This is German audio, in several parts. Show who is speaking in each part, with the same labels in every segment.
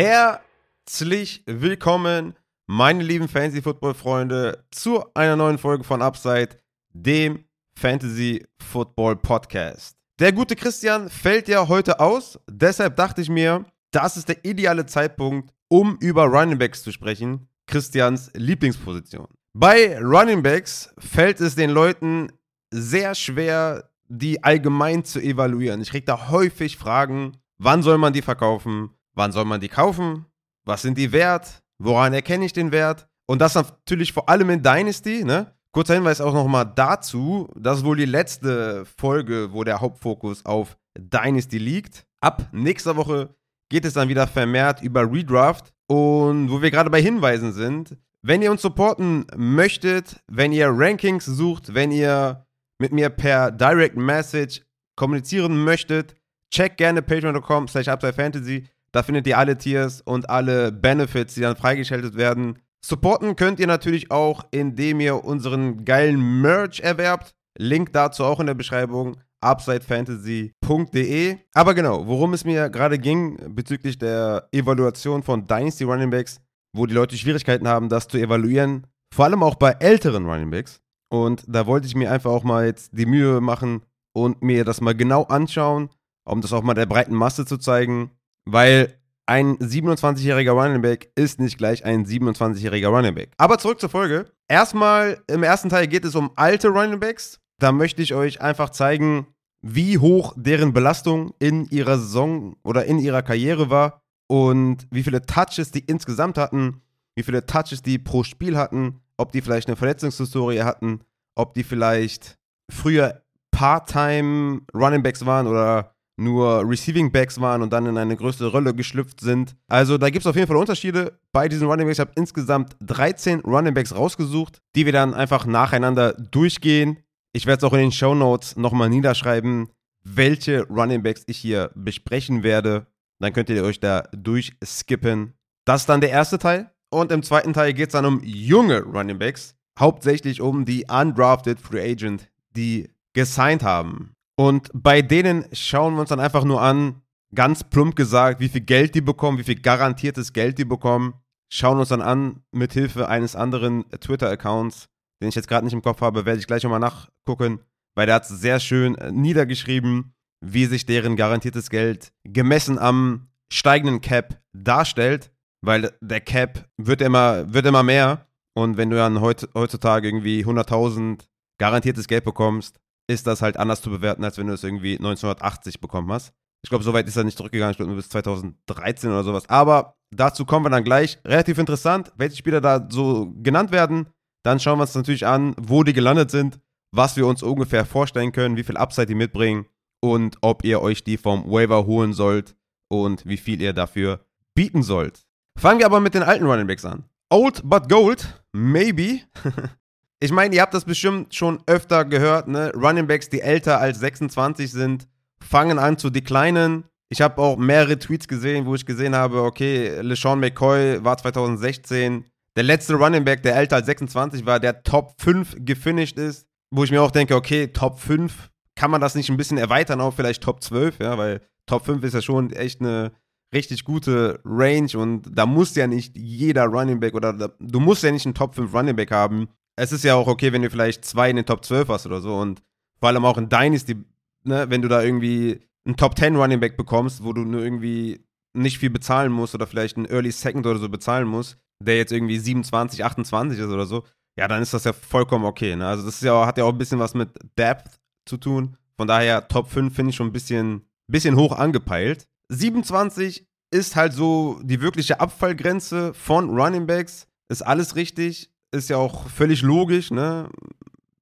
Speaker 1: Herzlich willkommen, meine lieben Fantasy Football Freunde, zu einer neuen Folge von Upside, dem Fantasy Football Podcast. Der gute Christian fällt ja heute aus, deshalb dachte ich mir, das ist der ideale Zeitpunkt, um über Running Backs zu sprechen, Christians Lieblingsposition. Bei Running Backs fällt es den Leuten sehr schwer, die allgemein zu evaluieren. Ich kriege da häufig Fragen, wann soll man die verkaufen, wann soll man die kaufen, was sind die wert, woran erkenne ich den Wert und das natürlich vor allem in Dynasty, ne? Kurzer Hinweis auch nochmal dazu, das ist wohl die letzte Folge, wo der Hauptfokus auf Dynasty liegt. Ab nächster Woche geht es dann wieder vermehrt über Redraft und wo wir gerade bei Hinweisen sind, wenn ihr uns supporten möchtet, wenn ihr Rankings sucht, wenn ihr mit mir per Direct Message kommunizieren möchtet, check gerne patreon.com slash fantasy. Da findet ihr alle Tiers und alle Benefits, die dann freigeschaltet werden. Supporten könnt ihr natürlich auch, indem ihr unseren geilen Merch erwerbt. Link dazu auch in der Beschreibung upsidefantasy.de. Aber genau, worum es mir gerade ging bezüglich der Evaluation von Dynasty Running Backs, wo die Leute Schwierigkeiten haben, das zu evaluieren, vor allem auch bei älteren Running Backs. Und da wollte ich mir einfach auch mal jetzt die Mühe machen und mir das mal genau anschauen, um das auch mal der breiten Masse zu zeigen, weil ein 27-jähriger Running Back ist nicht gleich ein 27-jähriger Running Back. Aber zurück zur Folge. Erstmal im ersten Teil geht es um alte Running Backs. Da möchte ich euch einfach zeigen, wie hoch deren Belastung in ihrer Saison oder in ihrer Karriere war und wie viele Touches die insgesamt hatten, wie viele Touches die pro Spiel hatten, ob die vielleicht eine Verletzungshistorie hatten, ob die vielleicht früher Part-Time Running Backs waren oder nur Receiving Backs waren und dann in eine größere Rolle geschlüpft sind. Also da gibt es auf jeden Fall Unterschiede bei diesen Running Backs. Ich habe insgesamt 13 Running Backs rausgesucht, die wir dann einfach nacheinander durchgehen. Ich werde es auch in den Show Notes nochmal niederschreiben, welche Running Backs ich hier besprechen werde. Dann könnt ihr euch da durchskippen. Das ist dann der erste Teil. Und im zweiten Teil geht es dann um junge Running Backs. Hauptsächlich um die undrafted Free Agent, die gesigned haben. Und bei denen schauen wir uns dann einfach nur an, ganz plump gesagt, wie viel Geld die bekommen, wie viel garantiertes Geld die bekommen. Schauen uns dann an, mit Hilfe eines anderen Twitter-Accounts, den ich jetzt gerade nicht im Kopf habe, werde ich gleich nochmal nachgucken, weil der hat es sehr schön äh, niedergeschrieben, wie sich deren garantiertes Geld gemessen am steigenden Cap darstellt, weil der Cap wird immer, wird immer mehr. Und wenn du dann heutzutage irgendwie 100.000 garantiertes Geld bekommst, ist das halt anders zu bewerten, als wenn du es irgendwie 1980 bekommen hast. Ich glaube, so weit ist er nicht zurückgegangen, ich glaube nur bis 2013 oder sowas. Aber dazu kommen wir dann gleich. Relativ interessant, welche Spieler da so genannt werden. Dann schauen wir uns natürlich an, wo die gelandet sind, was wir uns ungefähr vorstellen können, wie viel Upside die mitbringen und ob ihr euch die vom Waiver holen sollt und wie viel ihr dafür bieten sollt. Fangen wir aber mit den alten Running Backs an. Old but Gold, maybe. ich meine, ihr habt das bestimmt schon öfter gehört, ne? Running Backs, die älter als 26 sind, fangen an zu declinen. Ich habe auch mehrere Tweets gesehen, wo ich gesehen habe, okay, LeSean McCoy war 2016 der letzte Running Back, der älter als 26 war, der Top 5 gefinisht ist, wo ich mir auch denke, okay, Top 5, kann man das nicht ein bisschen erweitern auf vielleicht Top 12, ja, weil Top 5 ist ja schon echt eine richtig gute Range und da muss ja nicht jeder Running Back oder da, du musst ja nicht einen Top 5 Running Back haben, es ist ja auch okay, wenn du vielleicht zwei in den Top 12 hast oder so. Und vor allem auch in Dynasty, ne, wenn du da irgendwie einen Top 10 Running Back bekommst, wo du nur irgendwie nicht viel bezahlen musst oder vielleicht einen Early Second oder so bezahlen musst, der jetzt irgendwie 27, 28 ist oder so, ja, dann ist das ja vollkommen okay. Ne? Also das ist ja, hat ja auch ein bisschen was mit Depth zu tun. Von daher, Top 5 finde ich schon ein bisschen, bisschen hoch angepeilt. 27 ist halt so die wirkliche Abfallgrenze von Running Backs. Ist alles richtig ist ja auch völlig logisch, ne?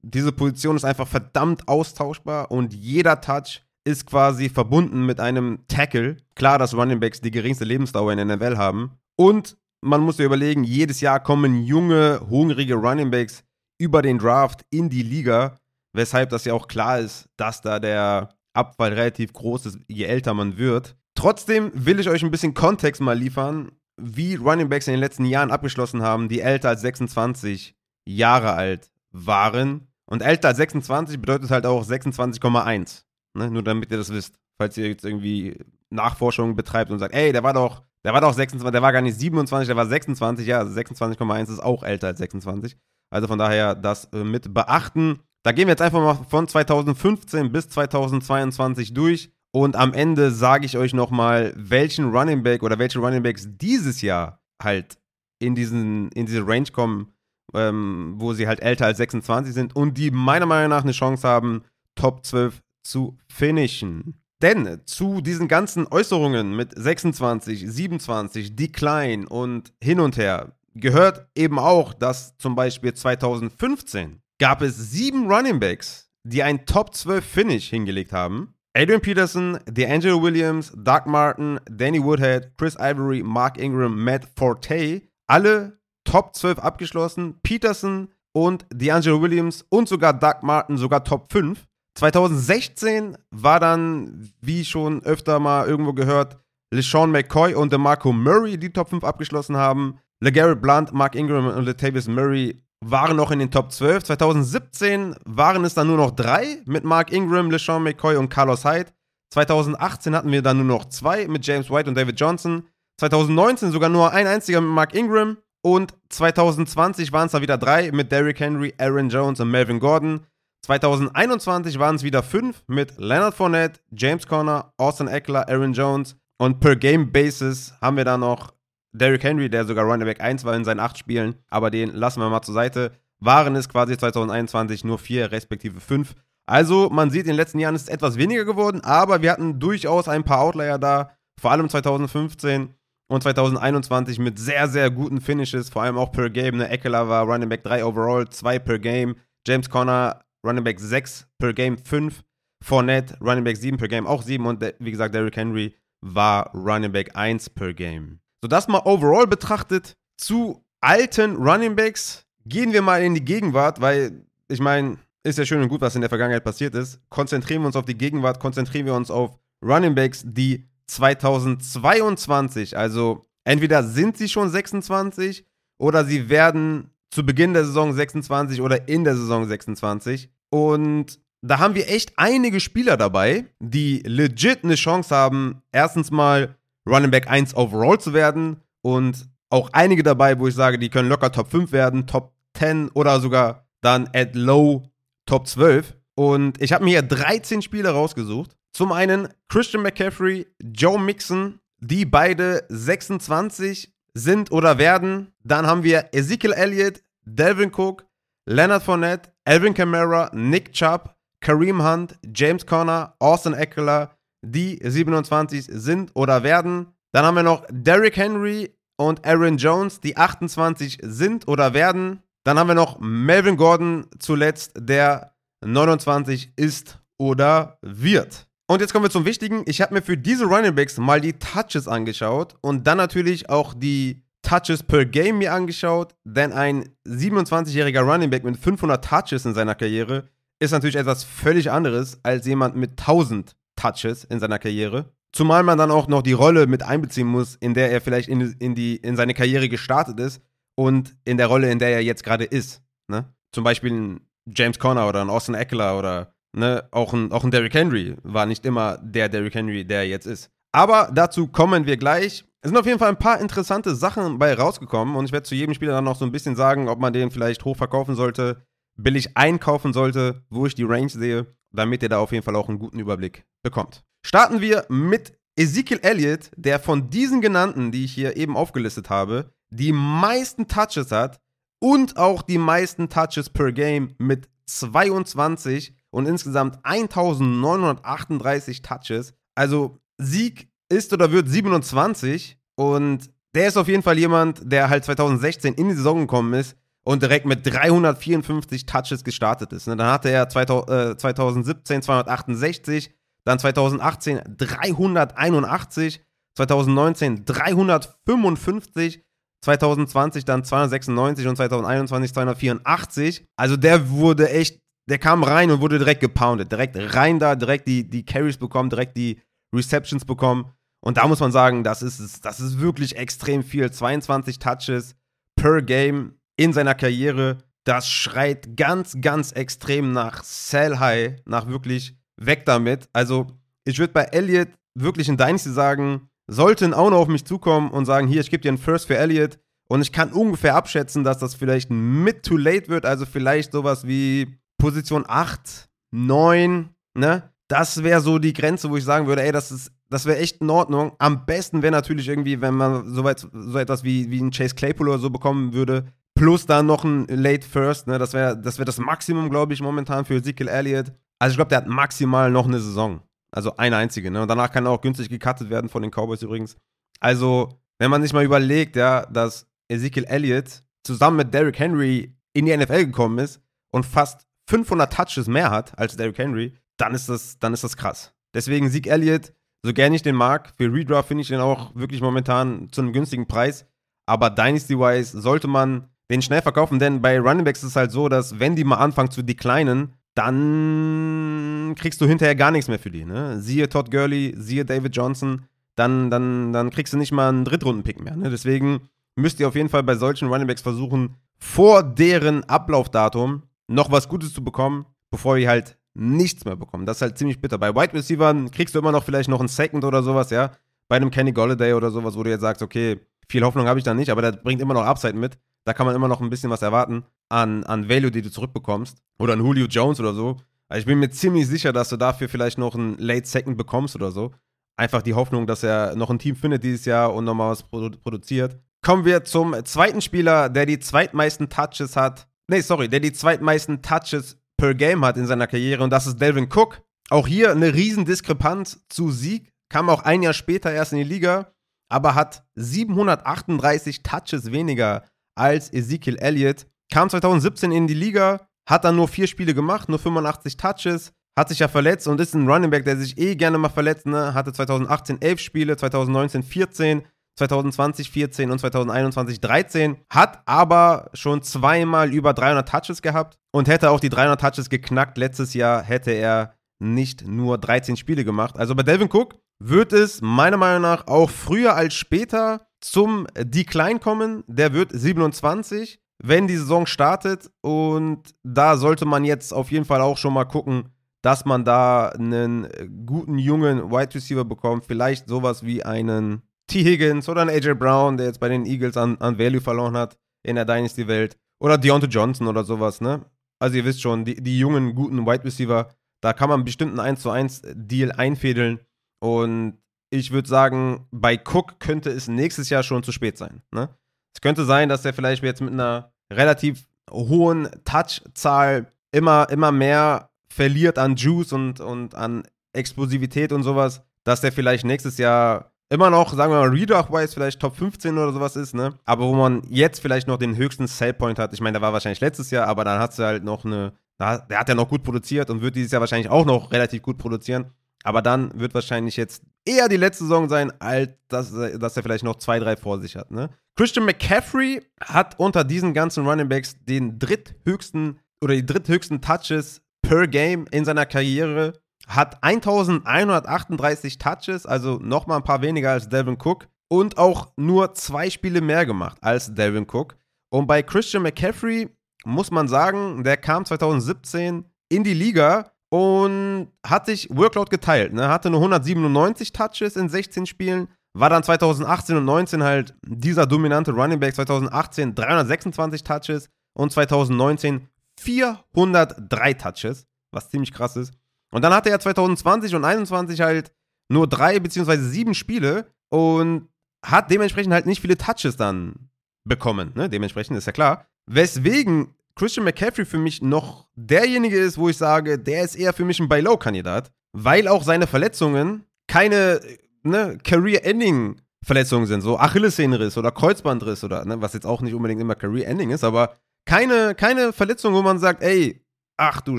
Speaker 1: Diese Position ist einfach verdammt austauschbar und jeder Touch ist quasi verbunden mit einem Tackle. Klar, dass Running Backs die geringste Lebensdauer in der NFL haben. Und man muss sich überlegen, jedes Jahr kommen junge, hungrige Running Backs über den Draft in die Liga, weshalb das ja auch klar ist, dass da der Abfall relativ groß ist, je älter man wird. Trotzdem will ich euch ein bisschen Kontext mal liefern, wie Running Backs in den letzten Jahren abgeschlossen haben, die älter als 26 Jahre alt waren. Und älter als 26 bedeutet halt auch 26,1. Ne? Nur damit ihr das wisst. Falls ihr jetzt irgendwie Nachforschungen betreibt und sagt, ey, der war doch, Der war doch 26, der war gar nicht 27, der war 26, ja, 26,1 also ist auch älter als 26. Also von daher das äh, mit beachten. Da gehen wir jetzt einfach mal von 2015 bis 2022 durch. Und am Ende sage ich euch nochmal, welchen Running Back oder welche Running Backs dieses Jahr halt in, diesen, in diese Range kommen, ähm, wo sie halt älter als 26 sind und die meiner Meinung nach eine Chance haben, Top 12 zu finishen. Denn zu diesen ganzen Äußerungen mit 26, 27, Decline und hin und her gehört eben auch, dass zum Beispiel 2015 gab es sieben Running Backs, die ein Top 12 Finish hingelegt haben. Adrian Peterson, DeAngelo Williams, Doug Martin, Danny Woodhead, Chris Ivory, Mark Ingram, Matt Forte, alle Top 12 abgeschlossen. Peterson und DeAngelo Williams und sogar Doug Martin sogar Top 5. 2016 war dann, wie schon öfter mal irgendwo gehört, LeSean McCoy und DeMarco Murray die Top 5 abgeschlossen haben. LeGarrette Blunt, Mark Ingram und Latavius Murray waren noch in den Top 12. 2017 waren es dann nur noch drei mit Mark Ingram, LeSean McCoy und Carlos Hyde. 2018 hatten wir dann nur noch zwei mit James White und David Johnson. 2019 sogar nur ein einziger mit Mark Ingram. Und 2020 waren es da wieder drei mit Derrick Henry, Aaron Jones und Melvin Gordon. 2021 waren es wieder fünf mit Leonard Fournette, James Conner, Austin Eckler, Aaron Jones. Und per Game Basis haben wir da noch Derrick Henry, der sogar Running Back 1 war in seinen acht Spielen, aber den lassen wir mal zur Seite. Waren es quasi 2021 nur vier, respektive fünf. Also, man sieht, in den letzten Jahren ist es etwas weniger geworden, aber wir hatten durchaus ein paar Outlier da, vor allem 2015 und 2021 mit sehr, sehr guten Finishes, vor allem auch per Game. Ne? Eckler war Running Back 3 overall, 2 per Game. James Conner Running Back 6 per Game, 5. Fournette Running Back 7 per Game, auch 7. Und wie gesagt, Derrick Henry war Running Back 1 per Game. So, das mal overall betrachtet zu alten Running Backs. Gehen wir mal in die Gegenwart, weil ich meine, ist ja schön und gut, was in der Vergangenheit passiert ist. Konzentrieren wir uns auf die Gegenwart, konzentrieren wir uns auf Running Backs, die 2022, also entweder sind sie schon 26 oder sie werden zu Beginn der Saison 26 oder in der Saison 26. Und da haben wir echt einige Spieler dabei, die legit eine Chance haben, erstens mal Running Back 1 overall zu werden und auch einige dabei, wo ich sage, die können locker Top 5 werden, Top 10 oder sogar dann at low Top 12. Und ich habe mir hier 13 Spieler rausgesucht. Zum einen Christian McCaffrey, Joe Mixon, die beide 26 sind oder werden. Dann haben wir Ezekiel Elliott, Delvin Cook, Leonard Fournette, Alvin Kamara, Nick Chubb, Kareem Hunt, James Conner, Austin Eckler, die 27 sind oder werden. Dann haben wir noch Derrick Henry und Aaron Jones, die 28 sind oder werden. Dann haben wir noch Melvin Gordon zuletzt, der 29 ist oder wird. Und jetzt kommen wir zum Wichtigen. Ich habe mir für diese Running Backs mal die Touches angeschaut und dann natürlich auch die Touches per Game mir angeschaut, denn ein 27-jähriger Running Back mit 500 Touches in seiner Karriere ist natürlich etwas völlig anderes als jemand mit 1000 Touches in seiner Karriere. Zumal man dann auch noch die Rolle mit einbeziehen muss, in der er vielleicht in, in, die, in seine Karriere gestartet ist und in der Rolle, in der er jetzt gerade ist. Ne? Zum Beispiel ein James Conner oder ein Austin Eckler oder ne, auch, ein, auch ein Derrick Henry war nicht immer der Derrick Henry, der er jetzt ist. Aber dazu kommen wir gleich. Es sind auf jeden Fall ein paar interessante Sachen bei rausgekommen und ich werde zu jedem Spieler dann noch so ein bisschen sagen, ob man den vielleicht hoch verkaufen sollte, billig einkaufen sollte, wo ich die Range sehe, damit ihr da auf jeden Fall auch einen guten Überblick bekommt. Starten wir mit Ezekiel Elliott, der von diesen genannten, die ich hier eben aufgelistet habe, die meisten Touches hat und auch die meisten Touches per Game mit 22 und insgesamt 1938 Touches. Also Sieg ist oder wird 27 und der ist auf jeden Fall jemand, der halt 2016 in die Saison gekommen ist und direkt mit 354 Touches gestartet ist. Ne? Dann hatte er 2017 268, dann 2018 381, 2019 355, 2020 dann 296 und 2021 284. Also der wurde echt, der kam rein und wurde direkt gepoundet. Direkt rein da, direkt die, die Carries bekommen, direkt die Receptions bekommen. Und da muss man sagen, das ist, das ist wirklich extrem viel. 22 Touches per Game in seiner Karriere. Das schreit ganz, ganz extrem nach Sell High, nach wirklich weg damit. Also, ich würde bei Elliott wirklich in Dynasty sagen, sollten auch noch auf mich zukommen und sagen, hier, ich gebe dir einen First für Elliott und ich kann ungefähr abschätzen, dass das vielleicht mid to late wird, also vielleicht sowas wie Position 8, 9, ne? Das wäre so die Grenze, wo ich sagen würde, ey, das ist das wäre echt in Ordnung. Am besten wäre natürlich irgendwie, wenn man so, weit, so etwas wie, wie ein Chase Claypool oder so bekommen würde, plus dann noch ein Late First, ne? Das wäre das, wär das Maximum, glaube ich, momentan für Ezekiel Elliott. Also ich glaube, der hat maximal noch eine Saison. Also eine einzige, ne? Und danach kann er auch günstig gecuttet werden von den Cowboys übrigens. Also, wenn man sich mal überlegt, ja, dass Ezekiel Elliott zusammen mit Derrick Henry in die NFL gekommen ist und fast 500 Touches mehr hat als Derrick Henry, dann ist das, dann ist das krass. Deswegen Zeke Elliott, so gerne ich den mag, für Redraft finde ich den auch wirklich momentan zu einem günstigen Preis. Aber Dynasty-wise sollte man den schnell verkaufen, denn bei Running Backs ist es halt so, dass wenn die mal anfangen zu declinen, dann kriegst du hinterher gar nichts mehr für die. Ne? Siehe Todd Gurley, siehe David Johnson, dann, dann, dann kriegst du nicht mal einen Drittrunden-Pick mehr. Ne? Deswegen müsst ihr auf jeden Fall bei solchen Running Backs versuchen, vor deren Ablaufdatum noch was Gutes zu bekommen, bevor ihr halt nichts mehr bekommen. Das ist halt ziemlich bitter. Bei Wide Receivers kriegst du immer noch vielleicht noch einen Second oder sowas, ja. Bei einem Kenny Golladay oder sowas, wo du jetzt sagst, okay, viel Hoffnung habe ich da nicht, aber der bringt immer noch Upside mit. Da kann man immer noch ein bisschen was erwarten an, an Value, die du zurückbekommst. Oder ein Julio Jones oder so. Also ich bin mir ziemlich sicher, dass du dafür vielleicht noch einen Late Second bekommst oder so. Einfach die Hoffnung, dass er noch ein Team findet dieses Jahr und nochmal was produ produziert. Kommen wir zum zweiten Spieler, der die zweitmeisten Touches hat. Nee, sorry, der die zweitmeisten Touches per Game hat in seiner Karriere und das ist Delvin Cook. Auch hier eine Riesendiskrepanz zu Sieg. Kam auch ein Jahr später erst in die Liga, aber hat 738 Touches weniger als Ezekiel Elliott. Kam 2017 in die Liga, hat dann nur vier Spiele gemacht, nur 85 Touches, hat sich ja verletzt und ist ein Running Back, der sich eh gerne mal verletzt. Ne? Hatte 2018 11 Spiele, 2019 14, 2020 14 und 2021 13. Hat aber schon zweimal über 300 Touches gehabt und hätte auch die 300 Touches geknackt. Letztes Jahr hätte er nicht nur 13 Spiele gemacht. Also bei Delvin Cook wird es meiner Meinung nach auch früher als später zum Decline kommen. Der wird 27, wenn die Saison startet. Und da sollte man jetzt auf jeden Fall auch schon mal gucken, dass man da einen guten jungen Wide Receiver bekommt. Vielleicht sowas wie einen T. Higgins oder einen AJ Brown, der jetzt bei den Eagles an, an Value verloren hat in der Dynasty-Welt. Oder Deontay Johnson oder sowas, ne? Also ihr wisst schon, die, die jungen, guten Wide Receiver, da kann man bestimmt einen 1 zu 1 Deal einfädeln. Und ich würde sagen, bei Cook könnte es nächstes Jahr schon zu spät sein. Ne? Es könnte sein, dass er vielleicht jetzt mit einer relativ hohen Touchzahl immer, immer mehr verliert an Juice und, und an Explosivität und sowas, dass der vielleicht nächstes Jahr immer noch, sagen wir mal, Redraft-wise vielleicht Top 15 oder sowas ist, ne? Aber wo man jetzt vielleicht noch den höchsten Sellpoint hat. Ich meine, der war wahrscheinlich letztes Jahr, aber dann hat du halt noch eine, der hat ja noch gut produziert und wird dieses Jahr wahrscheinlich auch noch relativ gut produzieren. Aber dann wird wahrscheinlich jetzt eher die letzte Saison sein, als dass, dass er vielleicht noch zwei, drei vor sich hat. Ne? Christian McCaffrey hat unter diesen ganzen Running Backs den dritthöchsten oder die dritthöchsten Touches per Game in seiner Karriere. Hat 1138 Touches, also nochmal ein paar weniger als Delvin Cook. Und auch nur zwei Spiele mehr gemacht als Delvin Cook. Und bei Christian McCaffrey muss man sagen, der kam 2017 in die Liga und hat sich Workload geteilt. Ne? Hatte nur 197 Touches in 16 Spielen, war dann 2018 und 19 halt dieser dominante Running Back. 2018 326 Touches und 2019 403 Touches, was ziemlich krass ist. Und dann hatte er 2020 und 2021 halt nur drei beziehungsweise sieben Spiele und hat dementsprechend halt nicht viele Touches dann bekommen. Ne? Dementsprechend ist ja klar. Weswegen Christian McCaffrey für mich noch derjenige ist, wo ich sage, der ist eher für mich ein Buy-Low-Kandidat, weil auch seine Verletzungen keine ne, Career-Ending-Verletzungen sind, so Achillessehnenriss oder Kreuzbandriss oder, ne, was jetzt auch nicht unbedingt immer Career-Ending ist, aber keine, keine Verletzung, wo man sagt, ey, ach du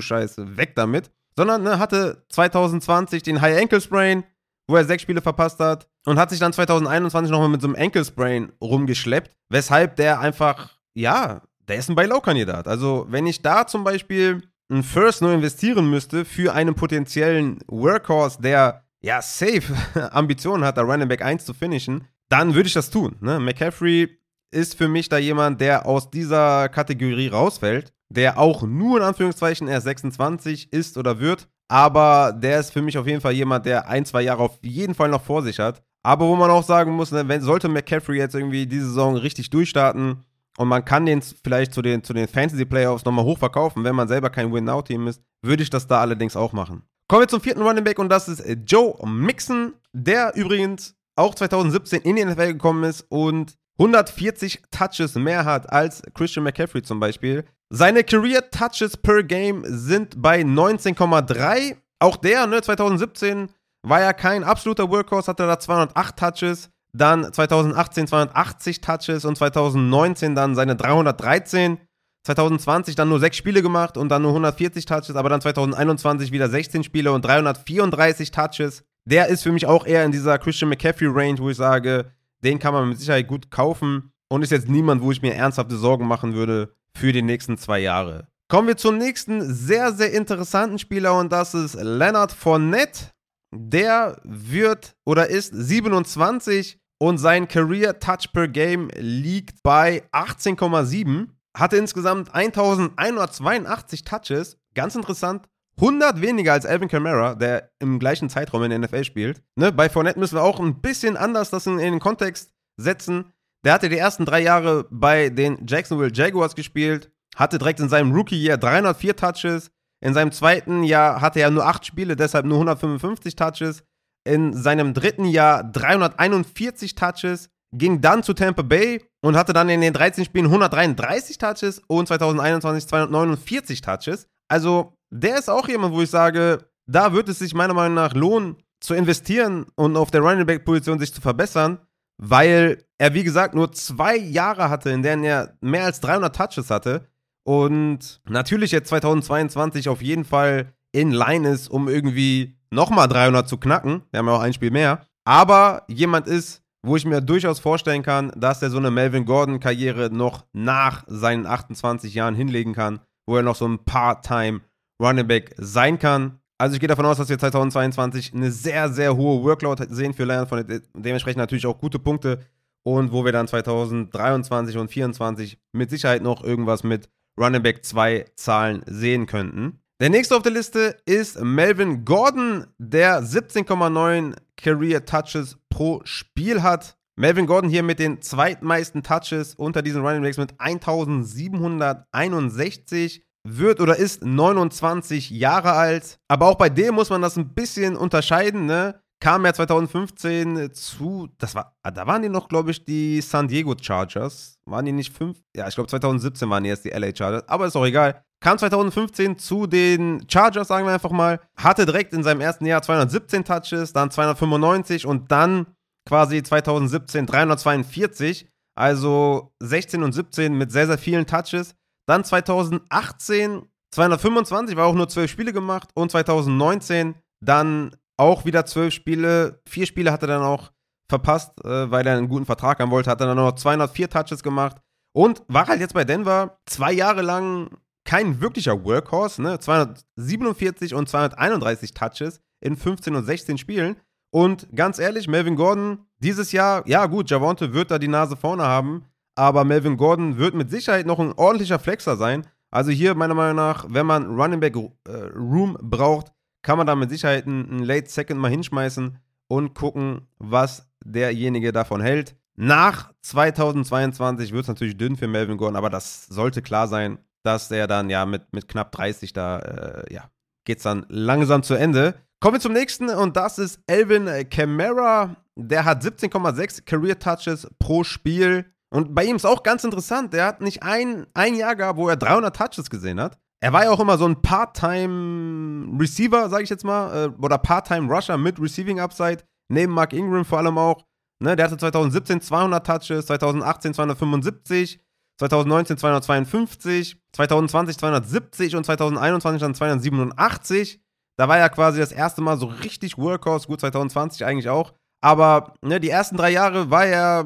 Speaker 1: Scheiße, weg damit, sondern ne, hatte 2020 den High Ankle Sprain, wo er sechs Spiele verpasst hat und hat sich dann 2021 nochmal mit so einem Ankle Sprain rumgeschleppt, weshalb der einfach, ja, der ist ein Buy-Low-Kandidat. Also, wenn ich da zum Beispiel ein First nur investieren müsste für einen potenziellen Workhorse, der ja safe Ambitionen hat, da Running Back 1 zu finishen, dann würde ich das tun. Ne? McCaffrey ist für mich da jemand, der aus dieser Kategorie rausfällt, der auch nur in Anführungszeichen erst 26 ist oder wird, aber der ist für mich auf jeden Fall jemand, der ein, zwei Jahre auf jeden Fall noch vor sich hat. Aber wo man auch sagen muss, ne, wenn, sollte McCaffrey jetzt irgendwie diese Saison richtig durchstarten und man kann den vielleicht zu den, zu den Fantasy-Playoffs nochmal hochverkaufen, wenn man selber kein Win-Now-Team ist, würde ich das da allerdings auch machen. Kommen wir zum vierten Running Back und das ist Joe Mixon, der übrigens auch 2017 in die NFL gekommen ist und 140 Touches mehr hat als Christian McCaffrey zum Beispiel. Seine Career Touches per Game sind bei 19,3. Auch der, ne, 2017 war ja kein absoluter Workhorse, hatte da 208 Touches. Dann 2018 280 Touches und 2019 dann seine 313. 2020 dann nur 6 Spiele gemacht und dann nur 140 Touches, aber dann 2021 wieder 16 Spiele und 334 Touches. Der ist für mich auch eher in dieser Christian McCaffrey Range, wo ich sage, den kann man mit Sicherheit gut kaufen und ist jetzt niemand, wo ich mir ernsthafte Sorgen machen würde für die nächsten zwei Jahre. Kommen wir zum nächsten sehr, sehr interessanten Spieler und das ist Leonard Fournette. Der wird oder ist 27 und sein Career Touch per Game liegt bei 18,7 hatte insgesamt 1182 Touches. Ganz interessant. 100 weniger als Alvin Kamara, der im gleichen Zeitraum in der NFL spielt. Ne, bei Fournette müssen wir auch ein bisschen anders das in, in den Kontext setzen. Der hatte die ersten drei Jahre bei den Jacksonville Jaguars gespielt, hatte direkt in seinem Rookie-Jahr 304 Touches. In seinem zweiten Jahr hatte er nur 8 Spiele, deshalb nur 155 Touches. In seinem dritten Jahr 341 Touches ging dann zu Tampa Bay und hatte dann in den 13 Spielen 133 Touches und 2021 249 Touches. Also der ist auch jemand, wo ich sage, da wird es sich meiner Meinung nach lohnen, zu investieren und auf der Running Back Position sich zu verbessern, weil er, wie gesagt, nur zwei Jahre hatte, in denen er mehr als 300 Touches hatte und natürlich jetzt 2022 auf jeden Fall in Line ist, um irgendwie nochmal 300 zu knacken. Wir haben ja auch ein Spiel mehr. Aber jemand ist, wo ich mir durchaus vorstellen kann, dass er so eine Melvin Gordon-Karriere noch nach seinen 28 Jahren hinlegen kann, wo er noch so ein Part-Time Running Back sein kann. Also ich gehe davon aus, dass wir 2022 eine sehr, sehr hohe Workload sehen für Lion von dementsprechend natürlich auch gute Punkte und wo wir dann 2023 und 2024 mit Sicherheit noch irgendwas mit Running Back 2 Zahlen sehen könnten. Der nächste auf der Liste ist Melvin Gordon, der 17,9 Career Touches pro Spiel hat. Melvin Gordon hier mit den zweitmeisten Touches unter diesen Running Backs mit 1761 wird oder ist 29 Jahre alt. Aber auch bei dem muss man das ein bisschen unterscheiden, ne? Kam ja 2015 zu, das war, ah, da waren die noch, glaube ich, die San Diego Chargers. Waren die nicht fünf? Ja, ich glaube 2017 waren die jetzt die LA Chargers, aber ist auch egal. Kam 2015 zu den Chargers, sagen wir einfach mal. Hatte direkt in seinem ersten Jahr 217 Touches, dann 295 und dann quasi 2017 342. Also 16 und 17 mit sehr, sehr vielen Touches. Dann 2018 225, war auch nur 12 Spiele gemacht. Und 2019 dann auch wieder 12 Spiele. Vier Spiele hat er dann auch verpasst, äh, weil er einen guten Vertrag haben wollte. Hat er dann noch 204 Touches gemacht. Und war halt jetzt bei Denver zwei Jahre lang kein wirklicher Workhorse, ne? 247 und 231 Touches in 15 und 16 Spielen. Und ganz ehrlich, Melvin Gordon, dieses Jahr, ja gut, Javonte wird da die Nase vorne haben, aber Melvin Gordon wird mit Sicherheit noch ein ordentlicher Flexer sein. Also hier meiner Meinung nach, wenn man Running Back äh, Room braucht, kann man da mit Sicherheit einen Late Second mal hinschmeißen und gucken, was derjenige davon hält. Nach 2022 wird es natürlich dünn für Melvin Gordon, aber das sollte klar sein dass er dann ja mit, mit knapp 30 da, äh, ja, es dann langsam zu Ende. Kommen wir zum nächsten und das ist Elvin Kamara. Der hat 17,6 Career Touches pro Spiel. Und bei ihm ist auch ganz interessant, der hat nicht ein, ein Jahr gehabt, wo er 300 Touches gesehen hat. Er war ja auch immer so ein Part-Time Receiver, sage ich jetzt mal, äh, oder Part-Time Rusher mit Receiving Upside, neben Mark Ingram vor allem auch. Ne, der hatte 2017 200 Touches, 2018 275, 2019 252, 2020 270 und 2021 dann 287. Da war ja quasi das erste Mal so richtig Workhorse, gut 2020 eigentlich auch. Aber ne, die ersten drei Jahre war er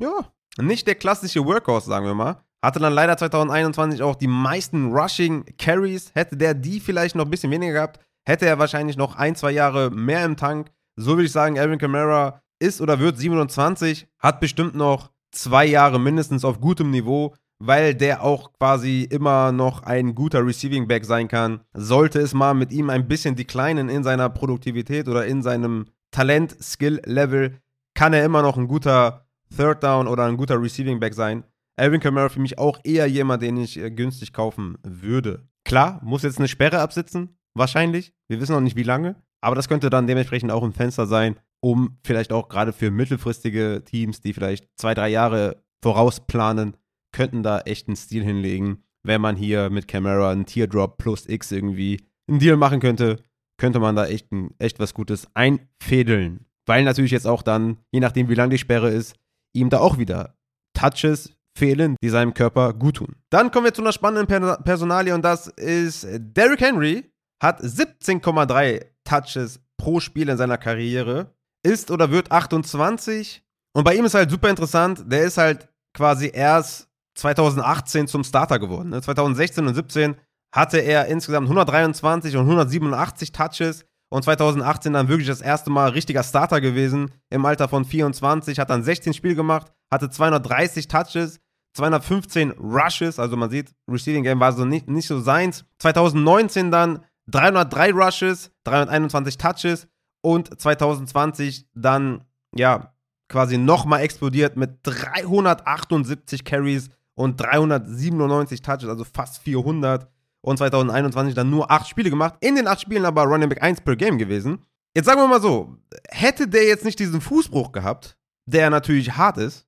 Speaker 1: ja nicht der klassische Workhorse, sagen wir mal. Hatte dann leider 2021 auch die meisten Rushing Carries. Hätte der die vielleicht noch ein bisschen weniger gehabt, hätte er wahrscheinlich noch ein, zwei Jahre mehr im Tank. So würde ich sagen, Alvin Kamara ist oder wird 27, hat bestimmt noch zwei Jahre mindestens auf gutem Niveau, weil der auch quasi immer noch ein guter Receiving Back sein kann. Sollte es mal mit ihm ein bisschen declinen in seiner Produktivität oder in seinem Talent-Skill-Level, kann er immer noch ein guter Third Down oder ein guter Receiving Back sein. Alvin Kamara für mich auch eher jemand, den ich äh, günstig kaufen würde. Klar, muss jetzt eine Sperre absitzen, wahrscheinlich. Wir wissen noch nicht wie lange. Aber das könnte dann dementsprechend auch ein Fenster sein, um vielleicht auch gerade für mittelfristige Teams, die vielleicht zwei, drei Jahre vorausplanen, könnten da echt einen Stil hinlegen. Wenn man hier mit Camera einen Teardrop plus X irgendwie einen Deal machen könnte, könnte man da echt, ein, echt was Gutes einfädeln. Weil natürlich jetzt auch dann, je nachdem wie lang die Sperre ist, ihm da auch wieder Touches fehlen, die seinem Körper gut tun. Dann kommen wir zu einer spannenden Personalie und das ist Derrick Henry. Hat 17,3 Touches pro Spiel in seiner Karriere. Ist oder wird 28. Und bei ihm ist halt super interessant, der ist halt quasi erst 2018 zum Starter geworden. 2016 ne? und 17 hatte er insgesamt 123 und 187 Touches und 2018 dann wirklich das erste Mal richtiger Starter gewesen im Alter von 24, hat dann 16 Spiele gemacht, hatte 230 Touches, 215 Rushes, also man sieht, Receiving Game war so nicht, nicht so seins. 2019 dann 303 Rushes, 321 Touches und 2020 dann, ja, quasi nochmal explodiert mit 378 Carries und 397 Touches, also fast 400 und 2021 dann nur 8 Spiele gemacht. In den 8 Spielen aber Running Back 1 per Game gewesen. Jetzt sagen wir mal so, hätte der jetzt nicht diesen Fußbruch gehabt, der natürlich hart ist?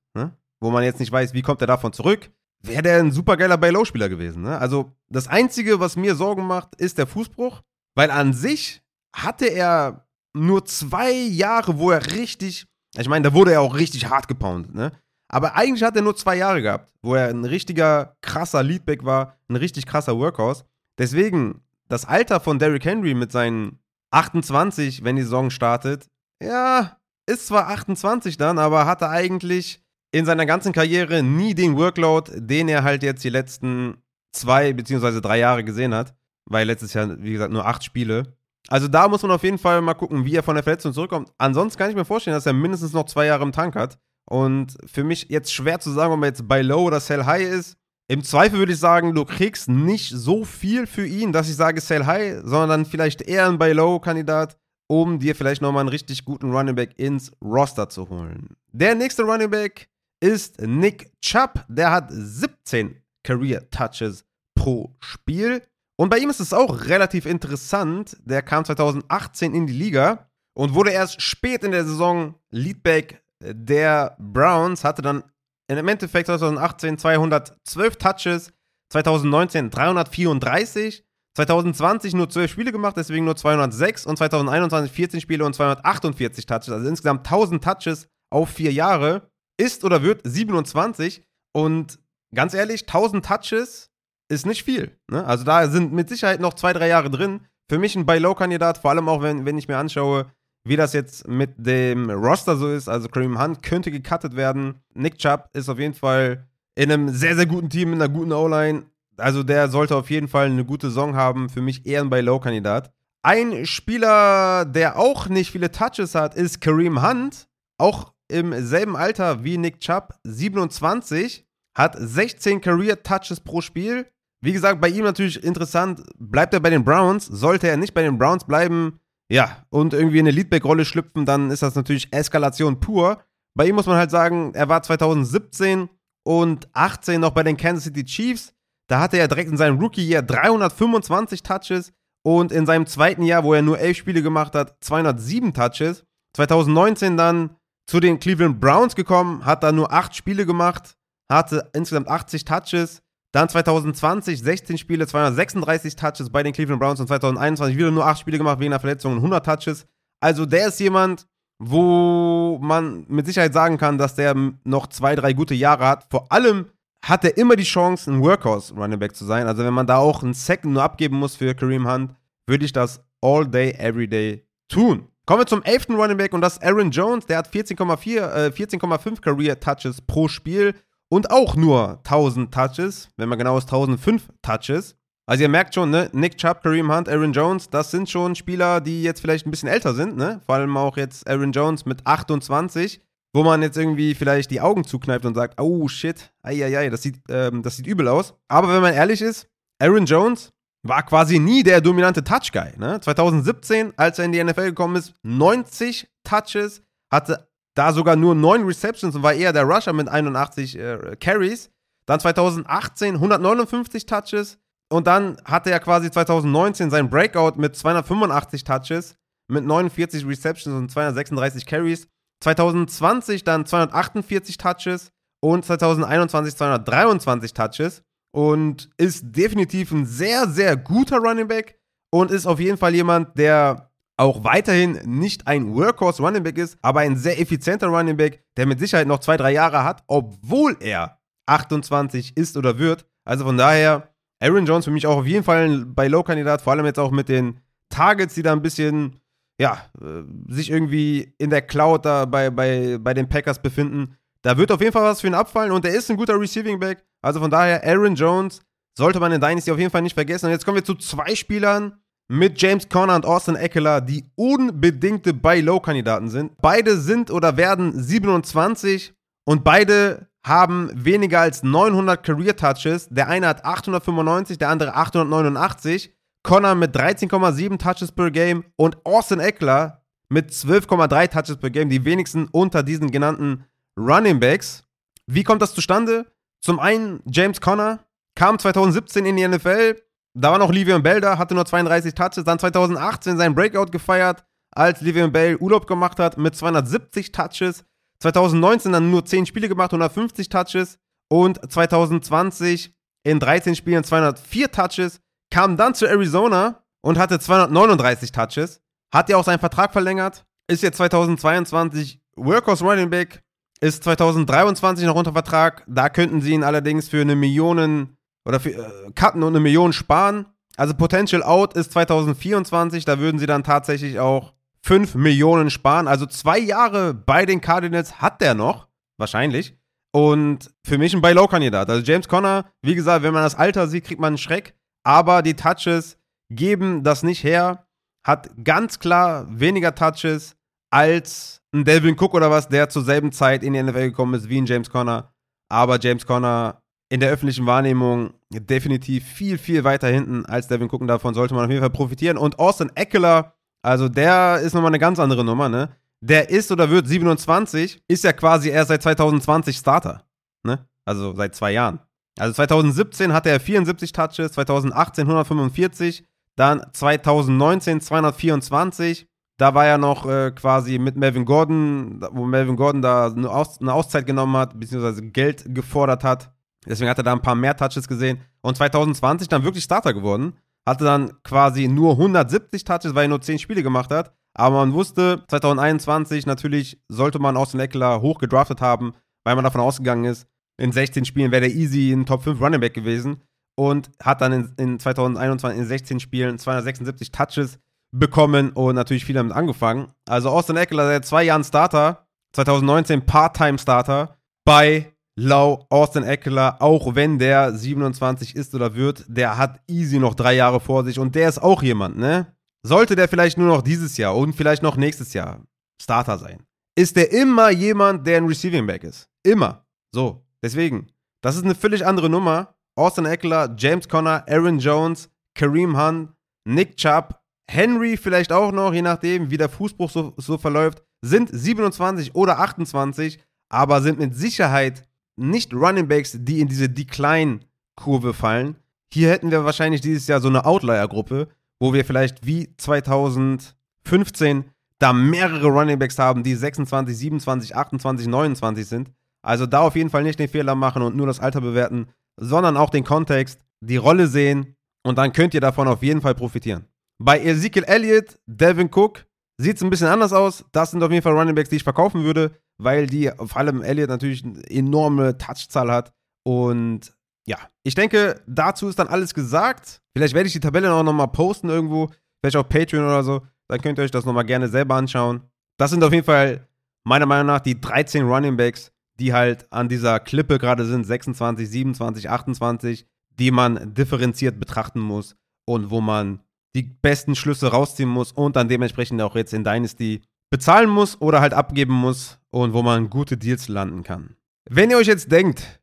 Speaker 1: Wo man jetzt nicht weiß, wie kommt er davon zurück, wäre der ein supergeiler Buy-Low-Spieler gewesen. Ne? Also das Einzige, was mir Sorgen macht, ist der Fußbruch, weil an sich hatte er nur zwei Jahre, wo er richtig, ich meine, da wurde er auch richtig hart gepoundet, ne? Aber eigentlich hat er nur zwei Jahre gehabt, wo er ein richtiger krasser Leadback war, ein richtig krasser Workhorse. Deswegen, das Alter von Derrick Henry mit seinen 28, wenn die Saison startet, ja, ist zwar 28 dann, aber hatte eigentlich in seiner ganzen Karriere nie den Workload, den er halt jetzt die letzten zwei beziehungsweise drei Jahre gesehen hat, weil letztes Jahr, wie gesagt, nur acht Spiele. Also da muss man auf jeden Fall mal gucken, wie er von der Verletzung zurückkommt. Ansonsten kann ich mir vorstellen, dass er mindestens noch zwei Jahre im Tank hat. Und für mich jetzt schwer zu sagen, ob er jetzt bei Low oder Sell High ist. Im Zweifel würde ich sagen, du kriegst nicht so viel für ihn, dass ich sage Sell High, sondern vielleicht eher ein Buy Low Kandidat, um dir vielleicht nochmal einen richtig guten Running Back ins Roster zu holen. Der nächste Running Back ist Nick Chubb. Der hat 17 Career Touches pro Spiel. Und bei ihm ist es auch relativ interessant. Der kam 2018 in die Liga und wurde erst spät in der Saison Leadback der Browns hatte dann im Endeffekt 2018 212 Touches, 2019 334, 2020 nur 12 Spiele gemacht, deswegen nur 206 und 2021 14 Spiele und 248 Touches, also insgesamt 1000 Touches auf vier Jahre, ist oder wird 27 und ganz ehrlich, 1000 Touches ist nicht viel. Ne? Also da sind mit Sicherheit noch zwei, drei Jahre drin. Für mich ein Buy-Low-Kandidat, vor allem auch wenn, wenn ich mir anschaue, wie das jetzt mit dem Roster so ist, also Kareem Hunt könnte gecuttet werden. Nick Chubb ist auf jeden Fall in einem sehr, sehr guten Team, mit einer guten O-Line. Also der sollte auf jeden Fall eine gute Saison haben. Für mich eher ein Buy-Low-Kandidat. Ein Spieler, der auch nicht viele Touches hat, ist Kareem Hunt. Auch im selben Alter wie Nick Chubb, 27, hat 16 Career-Touches pro Spiel. Wie gesagt, bei ihm natürlich interessant, bleibt er bei den Browns. Sollte er nicht bei den Browns bleiben, ja, und irgendwie in eine Leadback-Rolle schlüpfen, dann ist das natürlich Eskalation pur. Bei ihm muss man halt sagen, er war 2017 und 18 noch bei den Kansas City Chiefs. Da hatte er direkt in seinem Rookie-Jahr 325 Touches und in seinem zweiten Jahr, wo er nur elf Spiele gemacht hat, 207 Touches. 2019 dann zu den Cleveland Browns gekommen, hat da nur acht Spiele gemacht, hatte insgesamt 80 Touches. Dann 2020 16 Spiele, 236 Touches bei den Cleveland Browns und 2021 wieder nur 8 Spiele gemacht wegen einer Verletzung und 100 Touches. Also der ist jemand, wo man mit Sicherheit sagen kann, dass der noch zwei, drei gute Jahre hat. Vor allem hat er immer die Chance, ein Workhorse Running Back zu sein. Also wenn man da auch einen Second nur abgeben muss für Kareem Hunt, würde ich das all day, every day tun. Kommen wir zum 11. Running Back und das ist Aaron Jones. Der hat 14,4, äh, 14,5 Career Touches pro Spiel und auch nur 1000 Touches, wenn man genau ist, 1005 Touches. Also ihr merkt schon, ne, Nick Chubb, Kareem Hunt, Aaron Jones, das sind schon Spieler, die jetzt vielleicht ein bisschen älter sind, ne? Vor allem auch jetzt Aaron Jones mit 28, wo man jetzt irgendwie vielleicht die Augen zukneift und sagt, oh shit, eieiei, das sieht, ähm, das sieht übel aus. Aber wenn man ehrlich ist, Aaron Jones war quasi nie der dominante Touch-Guy, ne? 2017, als er in die NFL gekommen ist, 90 Touches, hatte da sogar nur 9 Receptions und war eher der Rusher mit 81 äh, Carries. Dann 2018 159 Touches. Und dann hatte er quasi 2019 sein Breakout mit 285 Touches, mit 49 Receptions und 236 Carries. 2020 dann 248 Touches und 2021 223 Touches und ist definitiv ein sehr, sehr guter Running Back und ist auf jeden Fall jemand, der auch weiterhin nicht ein Workhorse Running Back ist, aber ein sehr effizienter Running Back, der mit Sicherheit noch zwei, drei Jahre hat, obwohl er 28 ist oder wird. Also von daher, Aaron Jones für mich auch auf jeden Fall ein bei Low-Kandidat, vor allem jetzt auch mit den Targets, die da ein bisschen, ja, äh, sich irgendwie in der Cloud da bei, bei, bei den Packers befinden. Da wird auf jeden Fall was für ihn abfallen und er ist ein guter Receiving Back. Also von daher, Aaron Jones sollte man in Dynasty auf jeden Fall nicht vergessen. Und jetzt kommen wir zu zwei Spielern, mit James Conner und Austin Eckler, die unbedingte Buy-Low-Kandidaten sind. Beide sind oder werden 27 und beide haben weniger als 900 Career-Touches. Der eine hat 895, der andere 889. Connor mit 13,7 Touches per Game und Austin Eckler mit 12,3 Touches per Game, die wenigsten unter diesen genannten Running Backs. Wie kommt das zustande? Zum einen James Conner kam 2017 in die NFL, da war noch Livian Bell da, hatte nur 32 Touches. Dann 2018 sein Breakout gefeiert, als Livian Bell Urlaub gemacht hat mit 270 Touches. 2019 dann nur 10 Spiele gemacht, 150 Touches. Und 2020 in 13 Spielen 204 Touches. Kam dann zu Arizona und hatte 239 Touches. Hat ja auch seinen Vertrag verlängert. Ist jetzt 2022 Workhorse Running Back. Ist 2023 noch unter Vertrag. Da könnten sie ihn allerdings für eine Millionen oder für, äh, cutten und eine Million sparen. Also Potential Out ist 2024, da würden sie dann tatsächlich auch 5 Millionen sparen. Also zwei Jahre bei den Cardinals hat der noch, wahrscheinlich. Und für mich ein Buy-Low-Kandidat. Also James Conner, wie gesagt, wenn man das Alter sieht, kriegt man einen Schreck. Aber die Touches geben das nicht her. Hat ganz klar weniger Touches als ein Delvin Cook oder was, der zur selben Zeit in die NFL gekommen ist wie ein James Conner. Aber James Conner in der öffentlichen Wahrnehmung definitiv viel, viel weiter hinten als Devin Cook. Und davon sollte man auf jeden Fall profitieren. Und Austin Eckler, also der ist nochmal eine ganz andere Nummer, ne? Der ist oder wird 27, ist ja quasi erst seit 2020 Starter, ne? Also seit zwei Jahren. Also 2017 hatte er 74 Touches, 2018 145, dann 2019 224. Da war er noch äh, quasi mit Melvin Gordon, wo Melvin Gordon da eine, Aus eine Auszeit genommen hat, beziehungsweise Geld gefordert hat. Deswegen hat er da ein paar mehr Touches gesehen. Und 2020 dann wirklich Starter geworden. Hatte dann quasi nur 170 Touches, weil er nur 10 Spiele gemacht hat. Aber man wusste, 2021 natürlich sollte man Austin Eckler hoch gedraftet haben, weil man davon ausgegangen ist, in 16 Spielen wäre der easy ein Top 5 Running Back gewesen. Und hat dann in, in 2021 in 16 Spielen 276 Touches bekommen und natürlich viel damit angefangen. Also Austin Eckler seit zwei Jahren Starter, 2019 Part-Time Starter bei Lau Austin Eckler, auch wenn der 27 ist oder wird, der hat easy noch drei Jahre vor sich und der ist auch jemand, ne? Sollte der vielleicht nur noch dieses Jahr und vielleicht noch nächstes Jahr Starter sein, ist der immer jemand, der ein Receiving Back ist. Immer. So. Deswegen, das ist eine völlig andere Nummer. Austin Eckler, James Conner, Aaron Jones, Kareem Hunt, Nick Chubb, Henry vielleicht auch noch, je nachdem, wie der Fußbruch so, so verläuft, sind 27 oder 28, aber sind mit Sicherheit nicht Running Backs, die in diese Decline-Kurve fallen. Hier hätten wir wahrscheinlich dieses Jahr so eine Outlier-Gruppe, wo wir vielleicht wie 2015 da mehrere Running Backs haben, die 26, 27, 28, 29 sind. Also da auf jeden Fall nicht den Fehler machen und nur das Alter bewerten, sondern auch den Kontext, die Rolle sehen und dann könnt ihr davon auf jeden Fall profitieren. Bei Ezekiel Elliott, Devin Cook sieht es ein bisschen anders aus. Das sind auf jeden Fall Running Backs, die ich verkaufen würde weil die, vor allem Elliott natürlich eine enorme Touchzahl hat. Und ja, ich denke, dazu ist dann alles gesagt. Vielleicht werde ich die Tabelle auch nochmal posten irgendwo, vielleicht auf Patreon oder so. Dann könnt ihr euch das nochmal gerne selber anschauen. Das sind auf jeden Fall meiner Meinung nach die 13 Running Backs, die halt an dieser Klippe gerade sind, 26, 27, 28, die man differenziert betrachten muss und wo man die besten Schlüsse rausziehen muss und dann dementsprechend auch jetzt in Dynasty bezahlen muss oder halt abgeben muss und wo man gute Deals landen kann. Wenn ihr euch jetzt denkt,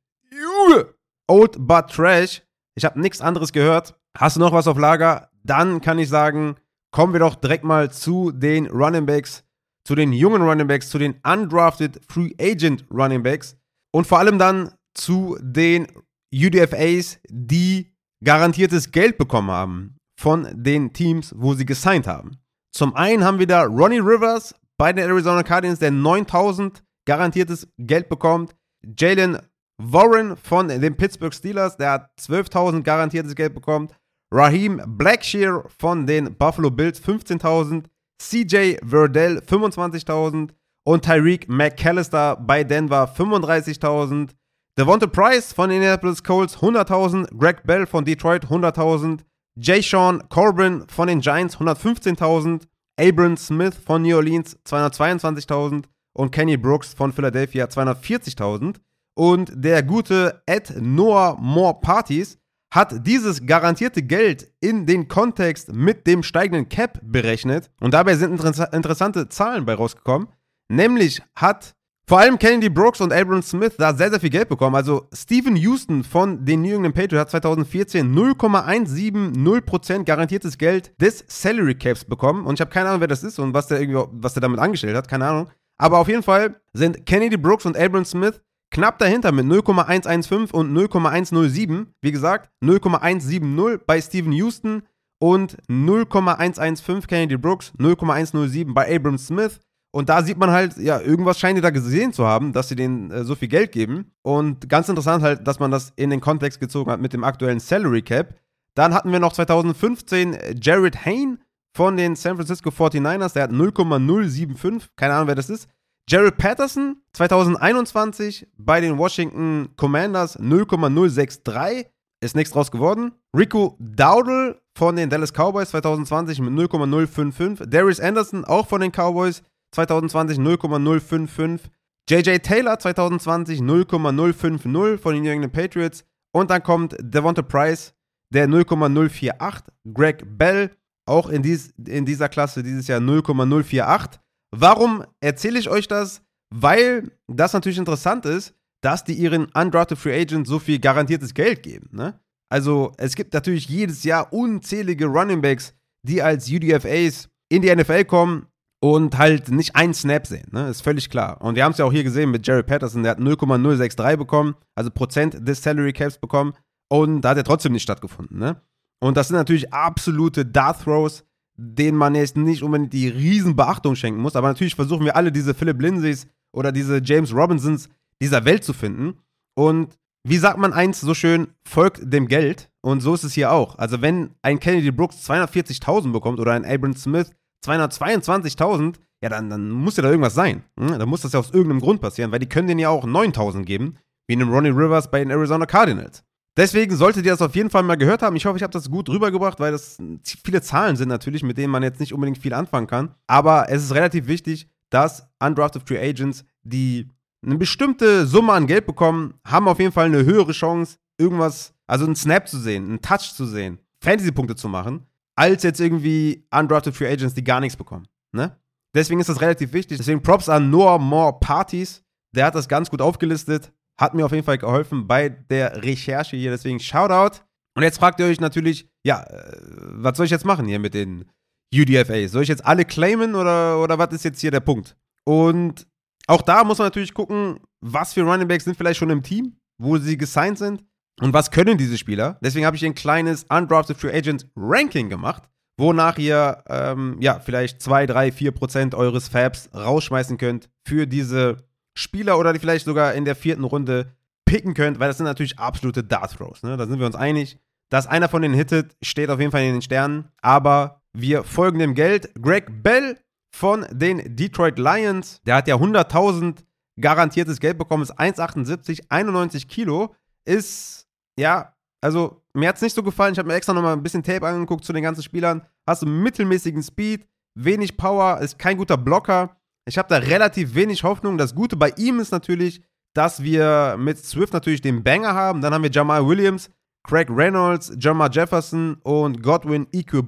Speaker 1: Old but Trash, ich habe nichts anderes gehört, hast du noch was auf Lager? Dann kann ich sagen, kommen wir doch direkt mal zu den Running Backs zu den jungen Running Backs, zu den undrafted Free Agent Running Backs und vor allem dann zu den UDFAs, die garantiertes Geld bekommen haben von den Teams, wo sie gesigned haben. Zum einen haben wir da Ronnie Rivers bei den Arizona Cardinals, der 9000 garantiertes Geld bekommt. Jalen Warren von den Pittsburgh Steelers, der hat 12.000 garantiertes Geld bekommen. Raheem Blackshear von den Buffalo Bills 15.000. CJ Verdell 25.000 und Tyreek McAllister bei Denver 35.000. Devonta Price von Indianapolis Colts 100.000, Greg Bell von Detroit 100.000, Jay Sean Corbin von den Giants 115.000, Abram Smith von New Orleans 222.000 und Kenny Brooks von Philadelphia 240.000. Und der gute Ed Noah More Parties hat dieses garantierte Geld in den Kontext mit dem steigenden Cap berechnet. Und dabei sind inter interessante Zahlen bei rausgekommen. Nämlich hat vor allem Kennedy Brooks und Abram Smith da sehr, sehr viel Geld bekommen. Also Stephen Houston von den New England Patriots hat 2014 0,170% garantiertes Geld des Salary Caps bekommen. Und ich habe keine Ahnung, wer das ist und was der, irgendwie, was der damit angestellt hat. Keine Ahnung. Aber auf jeden Fall sind Kennedy Brooks und Abram Smith Knapp dahinter mit 0,115 und 0,107. Wie gesagt, 0,170 bei Steven Houston und 0,115 Kennedy Brooks, 0,107 bei Abram Smith. Und da sieht man halt, ja, irgendwas scheinen die da gesehen zu haben, dass sie denen äh, so viel Geld geben. Und ganz interessant halt, dass man das in den Kontext gezogen hat mit dem aktuellen Salary Cap. Dann hatten wir noch 2015 Jared Hain von den San Francisco 49ers, der hat 0,075, keine Ahnung, wer das ist. Jared Patterson 2021 bei den Washington Commanders 0,063. Ist nichts draus geworden. Rico Dowdle von den Dallas Cowboys 2020 mit 0,055. Darius Anderson auch von den Cowboys 2020 0,055. JJ Taylor 2020 0,050 von den New England Patriots. Und dann kommt Devonta Price, der 0,048. Greg Bell auch in, dies, in dieser Klasse dieses Jahr 0,048. Warum erzähle ich euch das? Weil das natürlich interessant ist, dass die ihren undrafted Free Agents so viel garantiertes Geld geben. Ne? Also es gibt natürlich jedes Jahr unzählige Running Backs, die als UDFAs in die NFL kommen und halt nicht einen Snap sehen. Ne? Ist völlig klar. Und wir haben es ja auch hier gesehen mit Jerry Patterson, der hat 0,063 bekommen, also Prozent des Salary Caps bekommen und da hat er trotzdem nicht stattgefunden. Ne? Und das sind natürlich absolute Dart Throws, denen man jetzt nicht unbedingt die Riesenbeachtung schenken muss. Aber natürlich versuchen wir alle diese Philip Lindsays oder diese James Robinsons dieser Welt zu finden. Und wie sagt man eins so schön, folgt dem Geld. Und so ist es hier auch. Also wenn ein Kennedy Brooks 240.000 bekommt oder ein Abram Smith 222.000, ja, dann, dann muss ja da irgendwas sein. Hm? Dann muss das ja aus irgendeinem Grund passieren, weil die können denen ja auch 9.000 geben, wie einem Ronnie Rivers bei den Arizona Cardinals. Deswegen solltet ihr das auf jeden Fall mal gehört haben. Ich hoffe, ich habe das gut rübergebracht, weil das viele Zahlen sind natürlich, mit denen man jetzt nicht unbedingt viel anfangen kann. Aber es ist relativ wichtig, dass undrafted Free Agents, die eine bestimmte Summe an Geld bekommen, haben auf jeden Fall eine höhere Chance, irgendwas, also einen Snap zu sehen, einen Touch zu sehen, Fantasy-Punkte zu machen, als jetzt irgendwie undrafted Free Agents, die gar nichts bekommen. Ne? Deswegen ist das relativ wichtig. Deswegen Props an Noah More Parties. Der hat das ganz gut aufgelistet. Hat mir auf jeden Fall geholfen bei der Recherche hier, deswegen Shoutout. Und jetzt fragt ihr euch natürlich, ja, äh, was soll ich jetzt machen hier mit den UDFAs? Soll ich jetzt alle claimen oder, oder was ist jetzt hier der Punkt? Und auch da muss man natürlich gucken, was für Running Backs sind vielleicht schon im Team, wo sie gesigned sind und was können diese Spieler. Deswegen habe ich ein kleines Undrafted Free Agent Ranking gemacht, wonach ihr ähm, ja vielleicht 2, 3, 4 Prozent eures Fabs rausschmeißen könnt für diese Spieler oder die vielleicht sogar in der vierten Runde picken könnt, weil das sind natürlich absolute Dart Throws. Ne? Da sind wir uns einig. Dass einer von denen hittet, steht auf jeden Fall in den Sternen. Aber wir folgen dem Geld. Greg Bell von den Detroit Lions, der hat ja 100.000 garantiertes Geld bekommen, ist 1,78, 91 Kilo. Ist, ja, also mir hat es nicht so gefallen. Ich habe mir extra nochmal ein bisschen Tape angeguckt zu den ganzen Spielern. Hast du mittelmäßigen Speed, wenig Power, ist kein guter Blocker. Ich habe da relativ wenig Hoffnung. Das Gute bei ihm ist natürlich, dass wir mit Swift natürlich den Banger haben. Dann haben wir Jamal Williams, Craig Reynolds, Jamal Jefferson und Godwin Ike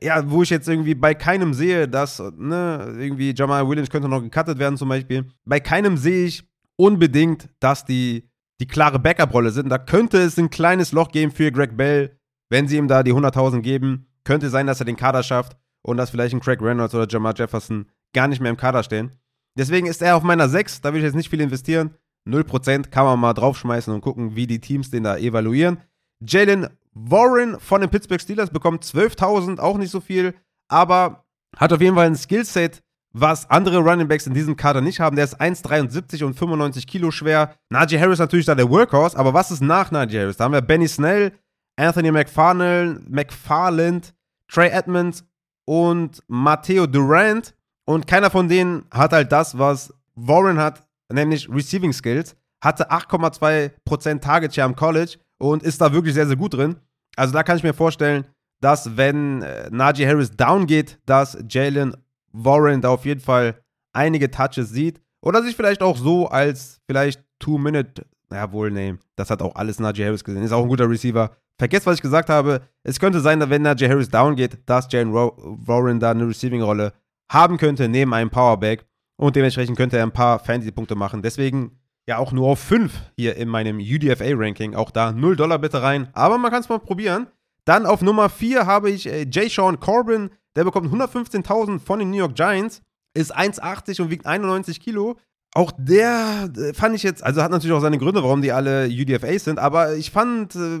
Speaker 1: Ja, wo ich jetzt irgendwie bei keinem sehe, dass, ne, irgendwie Jamal Williams könnte noch gecuttet werden zum Beispiel. Bei keinem sehe ich unbedingt, dass die die klare Backup-Rolle sind. Da könnte es ein kleines Loch geben für Greg Bell, wenn sie ihm da die 100.000 geben. Könnte sein, dass er den Kader schafft und dass vielleicht ein Craig Reynolds oder Jamal Jefferson gar nicht mehr im Kader stehen. Deswegen ist er auf meiner 6, da will ich jetzt nicht viel investieren. 0% kann man mal draufschmeißen und gucken, wie die Teams den da evaluieren. Jalen Warren von den Pittsburgh Steelers bekommt 12.000, auch nicht so viel, aber hat auf jeden Fall ein Skillset, was andere Running Backs in diesem Kader nicht haben. Der ist 1,73 und 95 Kilo schwer. Najee Harris natürlich da der Workhorse, aber was ist nach Najee Harris? Da haben wir Benny Snell, Anthony McFarland, McFarland Trey Edmonds und Matteo Durant. Und keiner von denen hat halt das, was Warren hat, nämlich Receiving Skills. Hatte 8,2% Target Share am College und ist da wirklich sehr, sehr gut drin. Also da kann ich mir vorstellen, dass wenn äh, Najee Harris down geht, dass Jalen Warren da auf jeden Fall einige Touches sieht. Oder sich vielleicht auch so als vielleicht Two-Minute, ja wohl, nee, das hat auch alles Najee Harris gesehen. Ist auch ein guter Receiver. Vergesst, was ich gesagt habe. Es könnte sein, wenn Najee Harris down geht, dass Jalen Warren da eine Receiving-Rolle haben könnte neben einem Powerback. Und dementsprechend könnte er ein paar Fantasy-Punkte machen. Deswegen ja auch nur auf 5 hier in meinem UDFA-Ranking. Auch da 0 Dollar bitte rein. Aber man kann es mal probieren. Dann auf Nummer 4 habe ich äh, Jay Sean Corbin. Der bekommt 115.000 von den New York Giants. Ist 1,80 und wiegt 91 Kilo. Auch der äh, fand ich jetzt, also hat natürlich auch seine Gründe, warum die alle UDFAs sind, aber ich fand äh,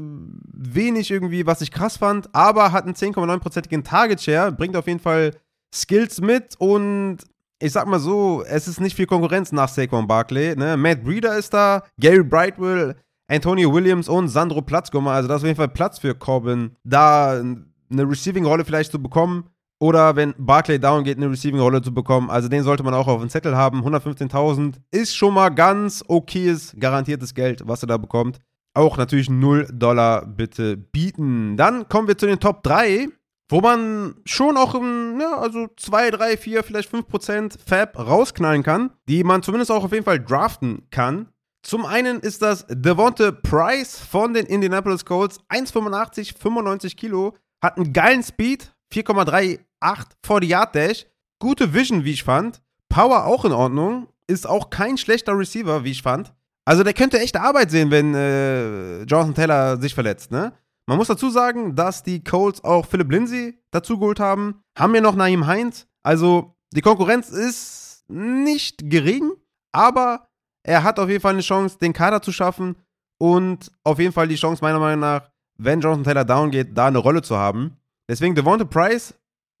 Speaker 1: wenig irgendwie, was ich krass fand, aber hat einen 10,9%igen Target Share, bringt auf jeden Fall Skills mit und ich sag mal so, es ist nicht viel Konkurrenz nach Saquon Barkley. Ne? Matt Breeder ist da, Gary Brightwell, Antonio Williams und Sandro Platzgummer. Also da ist auf jeden Fall Platz für Corbin, da eine Receiving-Rolle vielleicht zu bekommen. Oder wenn Barclay down geht, eine Receiving-Rolle zu bekommen. Also den sollte man auch auf dem Zettel haben. 115.000 ist schon mal ganz okayes, garantiertes Geld, was er da bekommt. Auch natürlich 0 Dollar bitte bieten. Dann kommen wir zu den Top 3, wo man schon auch im, ja, also 2, 3, 4, vielleicht 5% Fab rausknallen kann, die man zumindest auch auf jeden Fall draften kann. Zum einen ist das Devonte Price von den Indianapolis Colts. 1,85, 95 Kilo. Hat einen geilen Speed, 4,3 8 vor die Yard Dash. Gute Vision, wie ich fand. Power auch in Ordnung. Ist auch kein schlechter Receiver, wie ich fand. Also der könnte echte Arbeit sehen, wenn äh, Jonathan Taylor sich verletzt, ne? Man muss dazu sagen, dass die Colts auch Philip Lindsay dazugeholt haben. Haben wir noch Naim Heinz. Also die Konkurrenz ist nicht gering, aber er hat auf jeden Fall eine Chance, den Kader zu schaffen und auf jeden Fall die Chance, meiner Meinung nach, wenn Jonathan Taylor down geht, da eine Rolle zu haben. Deswegen Devonta Price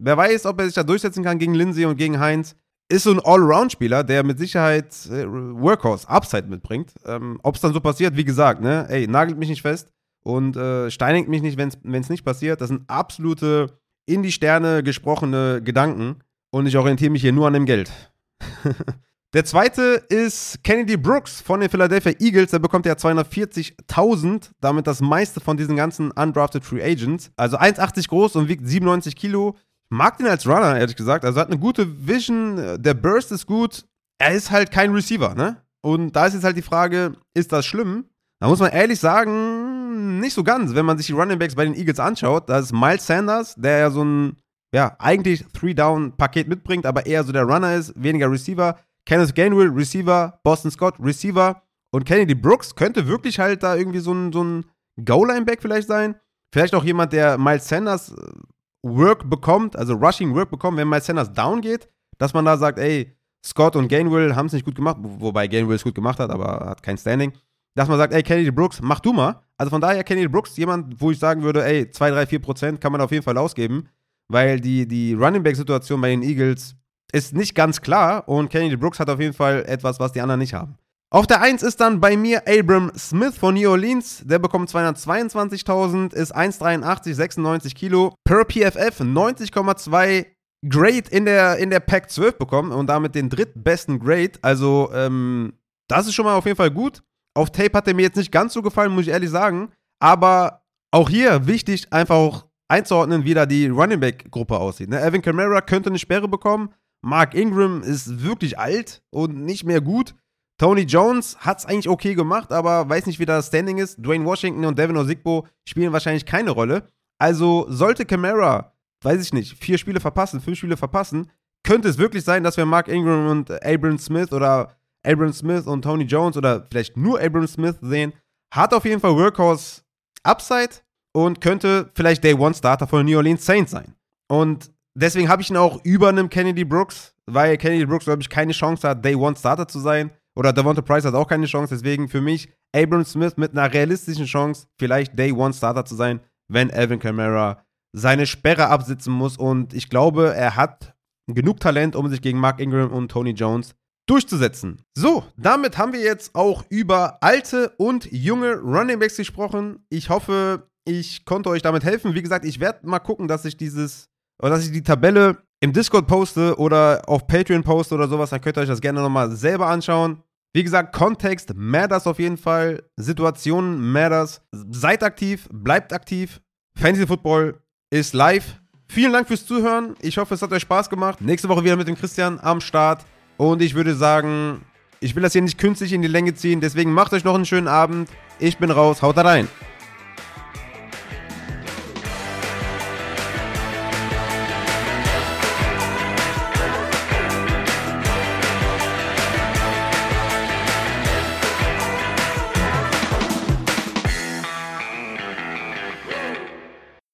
Speaker 1: Wer weiß, ob er sich da durchsetzen kann gegen Lindsay und gegen Heinz. Ist so ein Allround-Spieler, der mit Sicherheit äh, Workhorse, Upside mitbringt. Ähm, ob es dann so passiert, wie gesagt, ne? Ey, nagelt mich nicht fest und äh, steinigt mich nicht, wenn es nicht passiert. Das sind absolute in die Sterne gesprochene Gedanken und ich orientiere mich hier nur an dem Geld. Der zweite ist Kennedy Brooks von den Philadelphia Eagles. Der bekommt ja 240.000, damit das meiste von diesen ganzen undrafted Free Agents. Also 1,80 groß und wiegt 97 Kilo mag den als Runner, ehrlich gesagt. Also hat eine gute Vision, der Burst ist gut. Er ist halt kein Receiver, ne? Und da ist jetzt halt die Frage, ist das schlimm? Da muss man ehrlich sagen, nicht so ganz. Wenn man sich die Running Backs bei den Eagles anschaut, da ist Miles Sanders, der ja so ein, ja, eigentlich Three-Down-Paket mitbringt, aber eher so der Runner ist, weniger Receiver. Kenneth Gainwell, Receiver. Boston Scott, Receiver. Und Kennedy Brooks könnte wirklich halt da irgendwie so ein, so ein Goal-Line-Back vielleicht sein. Vielleicht auch jemand, der Miles Sanders Work bekommt, also Rushing Work bekommt, wenn Miles Sanders down geht, dass man da sagt, ey, Scott und Gainwell haben es nicht gut gemacht, wobei Gainwell es gut gemacht hat, aber hat kein Standing. Dass man sagt, ey, Kennedy Brooks, mach du mal. Also von daher, Kennedy Brooks, jemand, wo ich sagen würde, ey, 2, 3, 4 Prozent kann man auf jeden Fall ausgeben, weil die, die Running Back-Situation bei den Eagles ist nicht ganz klar und Kennedy Brooks hat auf jeden Fall etwas, was die anderen nicht haben. Auf der 1 ist dann bei mir Abram Smith von New Orleans. Der bekommt 222.000, ist 1,83, 96 Kilo. Per PFF 90,2 Grade in der, in der Pack 12 bekommen und damit den drittbesten Grade. Also, ähm, das ist schon mal auf jeden Fall gut. Auf Tape hat er mir jetzt nicht ganz so gefallen, muss ich ehrlich sagen. Aber auch hier wichtig, einfach auch einzuordnen, wie da die Running Back-Gruppe aussieht. Ne? Evan Kamara könnte eine Sperre bekommen. Mark Ingram ist wirklich alt und nicht mehr gut. Tony Jones hat es eigentlich okay gemacht, aber weiß nicht, wie das Standing ist. Dwayne Washington und Devin Osigbo spielen wahrscheinlich keine Rolle. Also sollte Camara, weiß ich nicht, vier Spiele verpassen, fünf Spiele verpassen, könnte es wirklich sein, dass wir Mark Ingram und Abram Smith oder Abram Smith und Tony Jones oder vielleicht nur Abram Smith sehen. Hat auf jeden Fall Workhorse Upside und könnte vielleicht Day One Starter von New Orleans Saints sein. Und deswegen habe ich ihn auch über einem Kennedy Brooks weil Kenny Brooks, glaube ich, keine Chance hat, Day One Starter zu sein. Oder Devonta Price hat auch keine Chance. Deswegen für mich Abram Smith mit einer realistischen Chance, vielleicht Day One Starter zu sein, wenn Alvin Kamara seine Sperre absitzen muss. Und ich glaube, er hat genug Talent, um sich gegen Mark Ingram und Tony Jones durchzusetzen. So, damit haben wir jetzt auch über alte und junge Running Backs gesprochen. Ich hoffe, ich konnte euch damit helfen. Wie gesagt, ich werde mal gucken, dass ich dieses, oder dass ich die Tabelle im Discord poste oder auf Patreon poste oder sowas. Dann könnt ihr euch das gerne nochmal selber anschauen. Wie gesagt, Kontext matters auf jeden Fall. Situationen matters. Seid aktiv, bleibt aktiv. Fantasy Football ist live. Vielen Dank fürs Zuhören. Ich hoffe, es hat euch Spaß gemacht. Nächste Woche wieder mit dem Christian am Start. Und ich würde sagen, ich will das hier nicht künstlich in die Länge ziehen. Deswegen macht euch noch einen schönen Abend. Ich bin raus. Haut rein.